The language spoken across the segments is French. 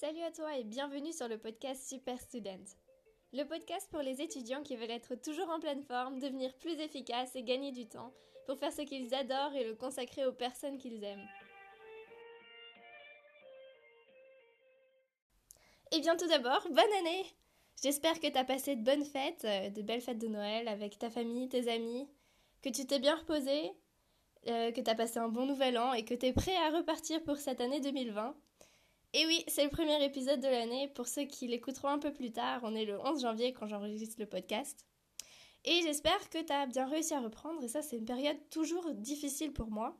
Salut à toi et bienvenue sur le podcast Super Student. Le podcast pour les étudiants qui veulent être toujours en pleine forme, devenir plus efficaces et gagner du temps pour faire ce qu'ils adorent et le consacrer aux personnes qu'ils aiment. Et eh bien tout d'abord, bonne année J'espère que tu as passé de bonnes fêtes, euh, de belles fêtes de Noël avec ta famille, tes amis, que tu t'es bien reposé, euh, que tu as passé un bon nouvel an et que tu es prêt à repartir pour cette année 2020. Et oui, c'est le premier épisode de l'année. Pour ceux qui l'écouteront un peu plus tard, on est le 11 janvier quand j'enregistre le podcast. Et j'espère que tu as bien réussi à reprendre. Et ça, c'est une période toujours difficile pour moi.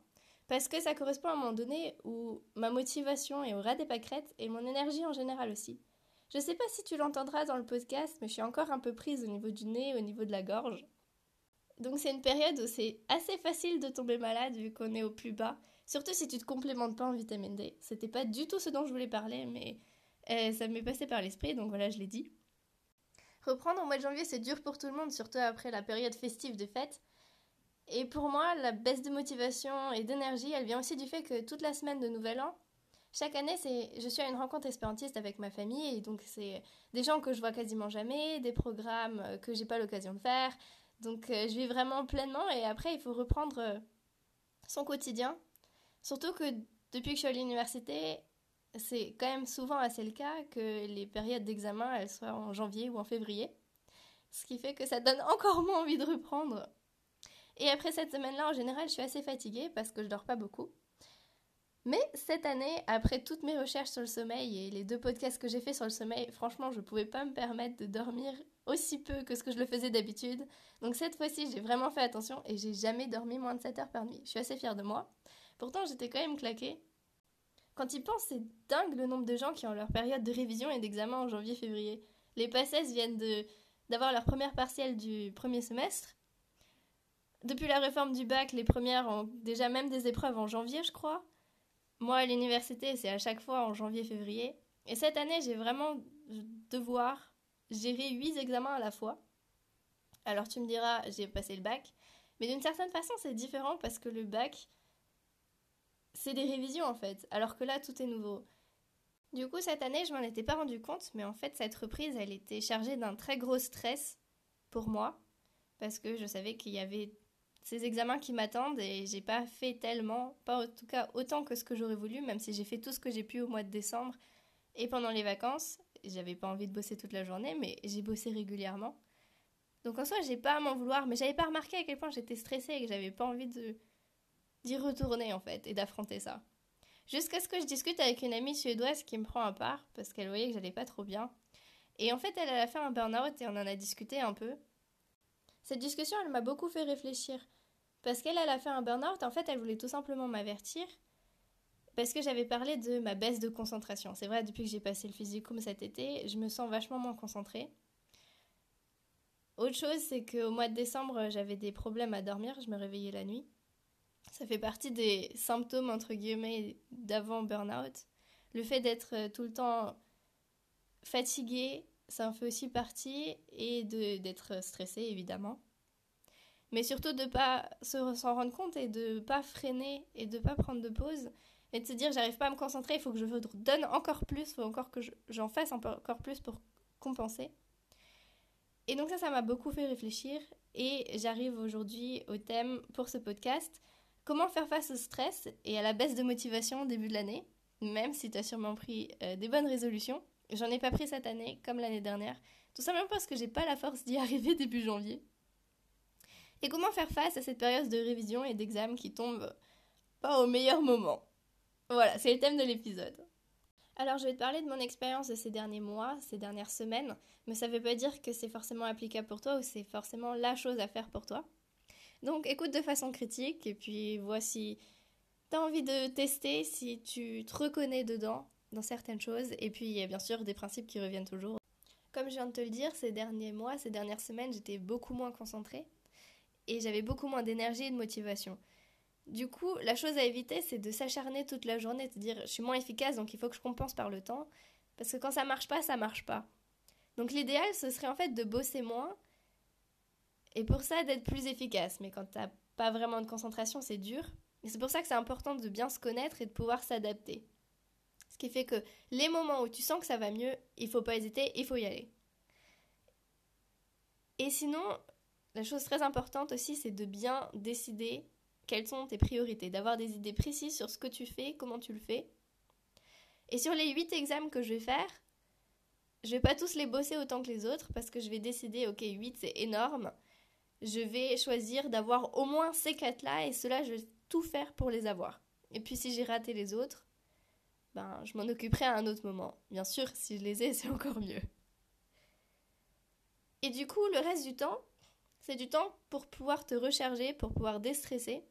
Parce que ça correspond à un moment donné où ma motivation est au ras des pâquerettes et mon énergie en général aussi. Je sais pas si tu l'entendras dans le podcast, mais je suis encore un peu prise au niveau du nez, au niveau de la gorge. Donc c'est une période où c'est assez facile de tomber malade vu qu'on est au plus bas. Surtout si tu te complémentes pas en vitamine D. C'était pas du tout ce dont je voulais parler, mais euh, ça m'est passé par l'esprit, donc voilà, je l'ai dit. Reprendre au mois de janvier, c'est dur pour tout le monde, surtout après la période festive de fête. Et pour moi, la baisse de motivation et d'énergie, elle vient aussi du fait que toute la semaine de Nouvel An, chaque année, c'est, je suis à une rencontre espérantiste avec ma famille, et donc c'est des gens que je vois quasiment jamais, des programmes euh, que j'ai pas l'occasion de faire. Donc euh, je vis vraiment pleinement, et après, il faut reprendre son quotidien Surtout que depuis que je suis à l'université, c'est quand même souvent assez le cas que les périodes d'examen, soient en janvier ou en février. Ce qui fait que ça donne encore moins envie de reprendre. Et après cette semaine-là, en général, je suis assez fatiguée parce que je dors pas beaucoup. Mais cette année, après toutes mes recherches sur le sommeil et les deux podcasts que j'ai fait sur le sommeil, franchement, je ne pouvais pas me permettre de dormir aussi peu que ce que je le faisais d'habitude. Donc cette fois-ci, j'ai vraiment fait attention et j'ai jamais dormi moins de 7 heures par nuit. Je suis assez fière de moi. Pourtant, j'étais quand même claquée. Quand ils pensent, c'est dingue le nombre de gens qui ont leur période de révision et d'examen en janvier-février. Les PACES viennent de, d'avoir leur première partielle du premier semestre. Depuis la réforme du bac, les premières ont déjà même des épreuves en janvier, je crois. Moi, à l'université, c'est à chaque fois en janvier-février. Et cette année, j'ai vraiment devoir gérer huit examens à la fois. Alors tu me diras, j'ai passé le bac. Mais d'une certaine façon, c'est différent parce que le bac, c'est des révisions en fait, alors que là tout est nouveau. Du coup, cette année, je m'en étais pas rendu compte, mais en fait, cette reprise, elle était chargée d'un très gros stress pour moi, parce que je savais qu'il y avait ces examens qui m'attendent et j'ai pas fait tellement, pas en tout cas autant que ce que j'aurais voulu, même si j'ai fait tout ce que j'ai pu au mois de décembre et pendant les vacances. J'avais pas envie de bosser toute la journée, mais j'ai bossé régulièrement. Donc en soi, j'ai pas à m'en vouloir, mais j'avais pas remarqué à quel point j'étais stressée et que j'avais pas envie de d'y retourner en fait et d'affronter ça. Jusqu'à ce que je discute avec une amie suédoise qui me prend à part parce qu'elle voyait que j'allais pas trop bien. Et en fait, elle, a fait un burn-out et on en a discuté un peu. Cette discussion, elle m'a beaucoup fait réfléchir. Parce qu'elle, elle a fait un burn-out, en fait, elle voulait tout simplement m'avertir. Parce que j'avais parlé de ma baisse de concentration. C'est vrai, depuis que j'ai passé le physicum cet été, je me sens vachement moins concentrée. Autre chose, c'est qu'au mois de décembre, j'avais des problèmes à dormir, je me réveillais la nuit. Ça fait partie des symptômes, entre guillemets, d'avant burn-out. Le fait d'être euh, tout le temps fatigué, ça en fait aussi partie, et d'être stressé, évidemment. Mais surtout de pas s'en rendre compte et de pas freiner et de pas prendre de pause et de se dire j'arrive pas à me concentrer, il faut que je donne encore plus, il faut encore que j'en fasse encore plus pour compenser. Et donc ça, ça m'a beaucoup fait réfléchir et j'arrive aujourd'hui au thème pour ce podcast Comment faire face au stress et à la baisse de motivation au début de l'année, même si tu as sûrement pris euh, des bonnes résolutions. J'en ai pas pris cette année comme l'année dernière, tout simplement parce que j'ai pas la force d'y arriver début janvier. Et comment faire face à cette période de révision et d'examen qui tombe pas au meilleur moment? Voilà, c'est le thème de l'épisode. Alors je vais te parler de mon expérience de ces derniers mois, ces dernières semaines, mais ça ne veut pas dire que c'est forcément applicable pour toi ou c'est forcément la chose à faire pour toi. Donc écoute de façon critique et puis vois si envie de tester, si tu te reconnais dedans, dans certaines choses. Et puis il y a bien sûr des principes qui reviennent toujours. Comme je viens de te le dire, ces derniers mois, ces dernières semaines, j'étais beaucoup moins concentrée et j'avais beaucoup moins d'énergie et de motivation. Du coup, la chose à éviter, c'est de s'acharner toute la journée, de dire je suis moins efficace, donc il faut que je compense par le temps. Parce que quand ça marche pas, ça marche pas. Donc l'idéal, ce serait en fait de bosser moins et pour ça, d'être plus efficace. Mais quand tu n'as pas vraiment de concentration, c'est dur. Et c'est pour ça que c'est important de bien se connaître et de pouvoir s'adapter. Ce qui fait que les moments où tu sens que ça va mieux, il faut pas hésiter, il faut y aller. Et sinon, la chose très importante aussi, c'est de bien décider quelles sont tes priorités, d'avoir des idées précises sur ce que tu fais, comment tu le fais. Et sur les 8 examens que je vais faire, je vais pas tous les bosser autant que les autres parce que je vais décider, ok, 8 c'est énorme. Je vais choisir d'avoir au moins ces 4 là et cela je vais tout faire pour les avoir. Et puis si j'ai raté les autres, ben je m'en occuperai à un autre moment. Bien sûr, si je les ai, c'est encore mieux. Et du coup, le reste du temps, c'est du temps pour pouvoir te recharger, pour pouvoir déstresser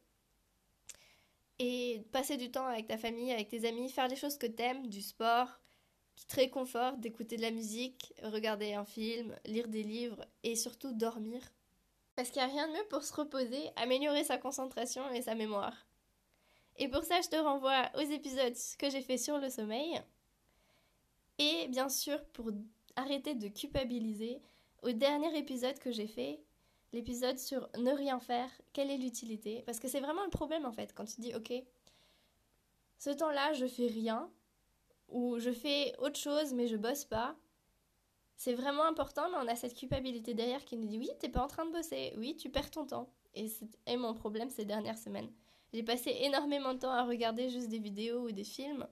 et passer du temps avec ta famille, avec tes amis, faire des choses que t'aimes, du sport, qui te réconforte, d'écouter de la musique, regarder un film, lire des livres et surtout dormir. Parce qu'il n'y a rien de mieux pour se reposer, améliorer sa concentration et sa mémoire. Et pour ça, je te renvoie aux épisodes que j'ai fait sur le sommeil. Et bien sûr, pour arrêter de culpabiliser, au dernier épisode que j'ai fait, l'épisode sur ne rien faire, quelle est l'utilité? Parce que c'est vraiment le problème en fait, quand tu dis ok, ce temps-là je fais rien, ou je fais autre chose mais je bosse pas. C'est vraiment important, mais on a cette culpabilité derrière qui nous dit oui, t'es pas en train de bosser, oui, tu perds ton temps. Et c'est mon problème ces dernières semaines. J'ai passé énormément de temps à regarder juste des vidéos ou des films,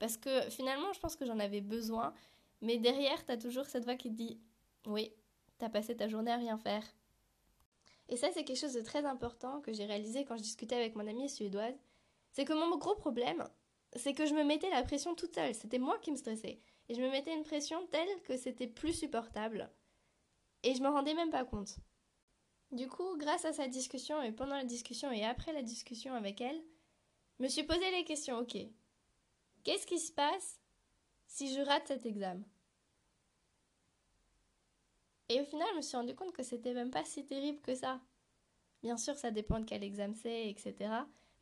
parce que finalement je pense que j'en avais besoin, mais derrière t'as toujours cette voix qui te dit oui, t'as passé ta journée à rien faire. Et ça, c'est quelque chose de très important que j'ai réalisé quand je discutais avec mon amie suédoise. C'est que mon gros problème, c'est que je me mettais la pression toute seule. C'était moi qui me stressais. Et je me mettais une pression telle que c'était plus supportable. Et je me rendais même pas compte. Du coup, grâce à sa discussion et pendant la discussion et après la discussion avec elle, je me suis posé les questions, ok, qu'est-ce qui se passe si je rate cet examen? Et au final, je me suis rendu compte que c'était même pas si terrible que ça. Bien sûr, ça dépend de quel examen c'est, etc.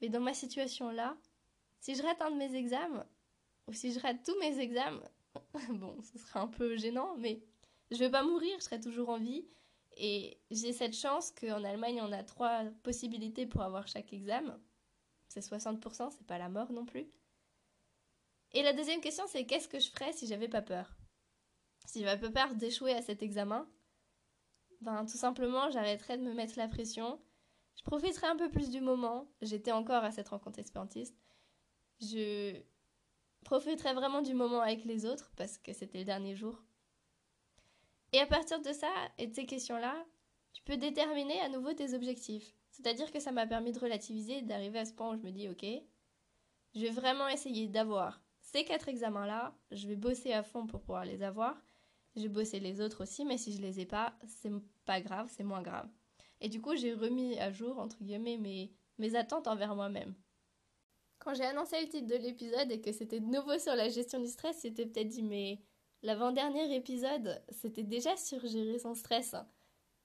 Mais dans ma situation là, si je rate un de mes examens, ou si je rate tous mes examens, bon, ce sera un peu gênant, mais je vais pas mourir, je serai toujours en vie. Et j'ai cette chance qu'en Allemagne, on a trois possibilités pour avoir chaque examen. C'est 60%, c'est pas la mort non plus. Et la deuxième question, c'est qu'est-ce que je ferais si j'avais pas peur? Si j'avais pas peur d'échouer à cet examen, ben, tout simplement, j'arrêterai de me mettre la pression. Je profiterai un peu plus du moment. J'étais encore à cette rencontre espérantiste. Je profiterai vraiment du moment avec les autres parce que c'était le dernier jour. Et à partir de ça et de ces questions-là, tu peux déterminer à nouveau tes objectifs. C'est-à-dire que ça m'a permis de relativiser, d'arriver à ce point où je me dis, ok, je vais vraiment essayer d'avoir ces quatre examens-là, je vais bosser à fond pour pouvoir les avoir, j'ai bossé les autres aussi, mais si je les ai pas, c'est pas grave, c'est moins grave. Et du coup, j'ai remis à jour, entre guillemets, mes, mes attentes envers moi-même. Quand j'ai annoncé le titre de l'épisode et que c'était de nouveau sur la gestion du stress, c'était peut-être dit, mais l'avant-dernier épisode, c'était déjà sur gérer son stress.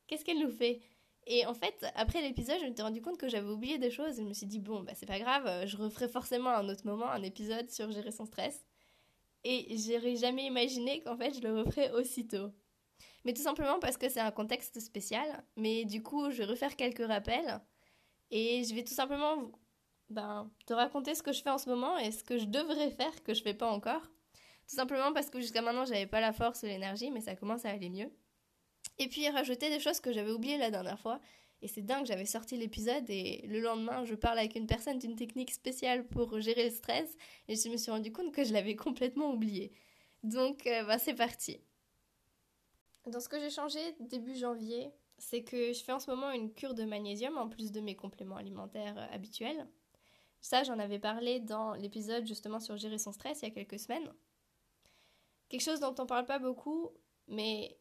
Qu'est-ce qu'elle nous fait? Et en fait, après l'épisode, je me suis rendu compte que j'avais oublié des choses je me suis dit, bon, bah c'est pas grave, je referai forcément un autre moment un épisode sur gérer son stress. Et j'aurais jamais imaginé qu'en fait je le referais aussitôt. Mais tout simplement parce que c'est un contexte spécial. Mais du coup, je vais refaire quelques rappels. Et je vais tout simplement ben, te raconter ce que je fais en ce moment et ce que je devrais faire que je fais pas encore. Tout simplement parce que jusqu'à maintenant, j'avais pas la force ou l'énergie, mais ça commence à aller mieux. Et puis rajouter des choses que j'avais oubliées la dernière fois et c'est dingue, j'avais sorti l'épisode et le lendemain, je parle avec une personne d'une technique spéciale pour gérer le stress et je me suis rendu compte que je l'avais complètement oublié. Donc, euh, bah, c'est parti. Dans ce que j'ai changé début janvier, c'est que je fais en ce moment une cure de magnésium en plus de mes compléments alimentaires euh, habituels. Ça, j'en avais parlé dans l'épisode justement sur gérer son stress il y a quelques semaines. Quelque chose dont on parle pas beaucoup, mais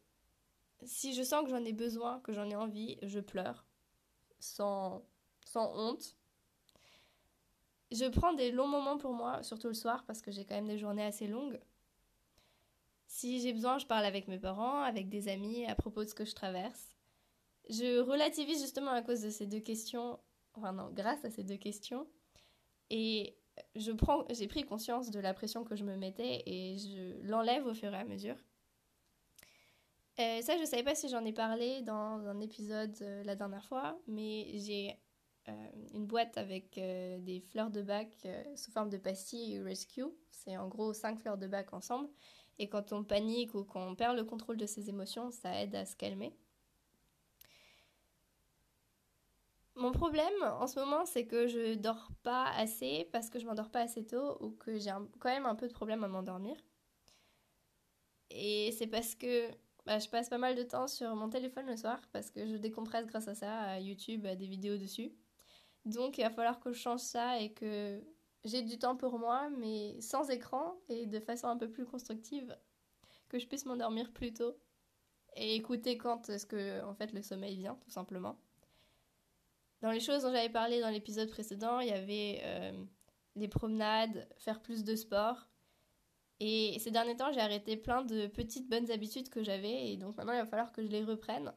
si je sens que j'en ai besoin, que j'en ai envie, je pleure sans, sans honte. Je prends des longs moments pour moi, surtout le soir, parce que j'ai quand même des journées assez longues. Si j'ai besoin, je parle avec mes parents, avec des amis à propos de ce que je traverse. Je relativise justement à cause de ces deux questions, enfin non, grâce à ces deux questions. Et je prends, j'ai pris conscience de la pression que je me mettais et je l'enlève au fur et à mesure. Euh, ça, je ne savais pas si j'en ai parlé dans un épisode euh, la dernière fois, mais j'ai une boîte avec des fleurs de bac sous forme de pastilles Rescue. C'est en gros 5 fleurs de bac ensemble. Et quand on panique ou qu'on perd le contrôle de ses émotions, ça aide à se calmer. Mon problème en ce moment, c'est que je dors pas assez parce que je m'endors pas assez tôt ou que j'ai quand même un peu de problème à m'endormir. Et c'est parce que bah, je passe pas mal de temps sur mon téléphone le soir parce que je décompresse grâce à ça, à YouTube, à des vidéos dessus. Donc il va falloir que je change ça et que j'ai du temps pour moi, mais sans écran et de façon un peu plus constructive, que je puisse m'endormir plus tôt et écouter quand est-ce que en fait le sommeil vient, tout simplement. Dans les choses dont j'avais parlé dans l'épisode précédent, il y avait euh, les promenades, faire plus de sport. Et ces derniers temps, j'ai arrêté plein de petites bonnes habitudes que j'avais et donc maintenant il va falloir que je les reprenne.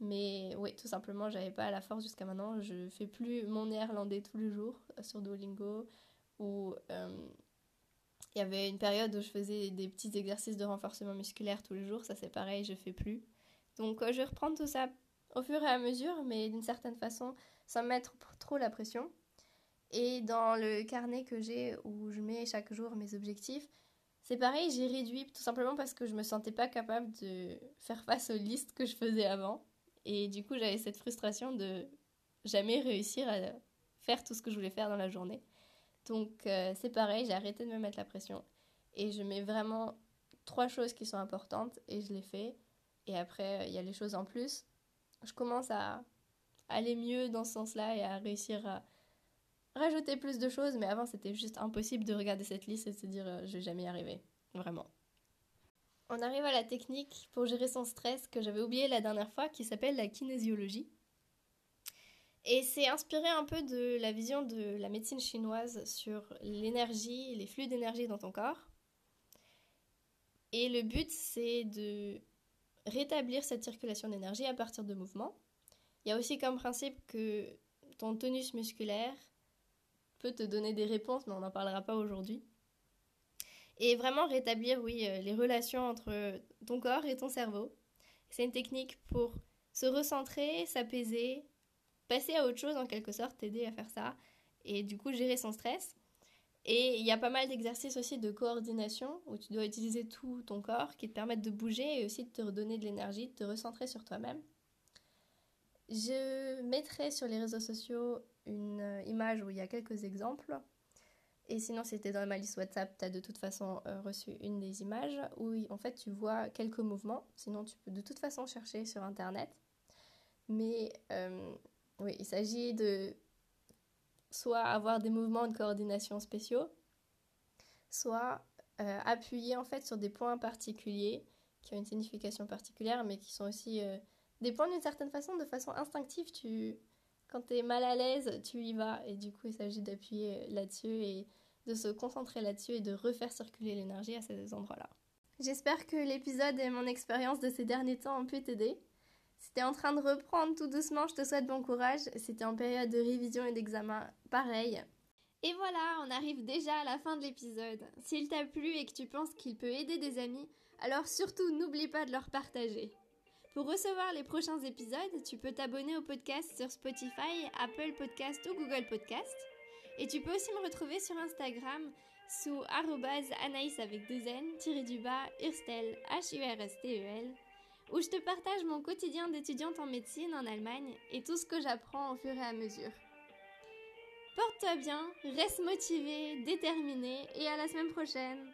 Mais oui, tout simplement, j'avais pas la force jusqu'à maintenant. Je fais plus mon néerlandais tous les jours euh, sur Duolingo ou euh, il y avait une période où je faisais des petits exercices de renforcement musculaire tous les jours. Ça, c'est pareil, je fais plus. Donc, je vais reprendre tout ça au fur et à mesure, mais d'une certaine façon, sans mettre trop la pression. Et dans le carnet que j'ai où je mets chaque jour mes objectifs, c'est pareil, j'ai réduit tout simplement parce que je me sentais pas capable de faire face aux listes que je faisais avant. Et du coup, j'avais cette frustration de jamais réussir à faire tout ce que je voulais faire dans la journée. Donc euh, c'est pareil, j'ai arrêté de me mettre la pression. Et je mets vraiment trois choses qui sont importantes et je les fais. Et après, il y a les choses en plus je commence à aller mieux dans ce sens-là et à réussir à rajouter plus de choses. Mais avant, c'était juste impossible de regarder cette liste et de se dire euh, je vais jamais y arriver. Vraiment. On arrive à la technique pour gérer son stress que j'avais oublié la dernière fois qui s'appelle la kinésiologie. Et c'est inspiré un peu de la vision de la médecine chinoise sur l'énergie, les flux d'énergie dans ton corps. Et le but, c'est de rétablir cette circulation d'énergie à partir de mouvements. Il y a aussi comme principe que ton tonus musculaire peut te donner des réponses, mais on n'en parlera pas aujourd'hui. Et vraiment rétablir, oui, euh, les relations entre ton corps et ton cerveau. C'est une technique pour se recentrer, s'apaiser, passer à autre chose en quelque sorte, t'aider à faire ça, et du coup gérer son stress. Et il y a pas mal d'exercices aussi de coordination où tu dois utiliser tout ton corps qui te permettent de bouger et aussi de te redonner de l'énergie, de te recentrer sur toi-même. Je mettrai sur les réseaux sociaux une euh, image où il y a quelques exemples. Et sinon, si tu dans ma liste WhatsApp, tu as de toute façon euh, reçu une des images où en fait tu vois quelques mouvements. Sinon, tu peux de toute façon chercher sur Internet. Mais euh, oui, il s'agit de soit avoir des mouvements de coordination spéciaux, soit euh, appuyer en fait sur des points particuliers qui ont une signification particulière, mais qui sont aussi euh, des points d'une certaine façon, de façon instinctive. Tu, quand tu es mal à l'aise, tu y vas, et du coup, il s'agit d'appuyer là-dessus et de se concentrer là-dessus et de refaire circuler l'énergie à ces endroits-là. J'espère que l'épisode et mon expérience de ces derniers temps ont pu t'aider. Si t'es en train de reprendre tout doucement, je te souhaite bon courage. C'était en période de révision et d'examen, pareil. Et voilà, on arrive déjà à la fin de l'épisode. S'il t'a plu et que tu penses qu'il peut aider des amis, alors surtout n'oublie pas de leur partager. Pour recevoir les prochains épisodes, tu peux t'abonner au podcast sur Spotify, Apple Podcast ou Google Podcast. Et tu peux aussi me retrouver sur Instagram sous anaïs avec deux n, tiré du bas, Urstel, H-U-R-S-T-E-L où je te partage mon quotidien d'étudiante en médecine en Allemagne et tout ce que j'apprends au fur et à mesure. Porte-toi bien, reste motivé, déterminé et à la semaine prochaine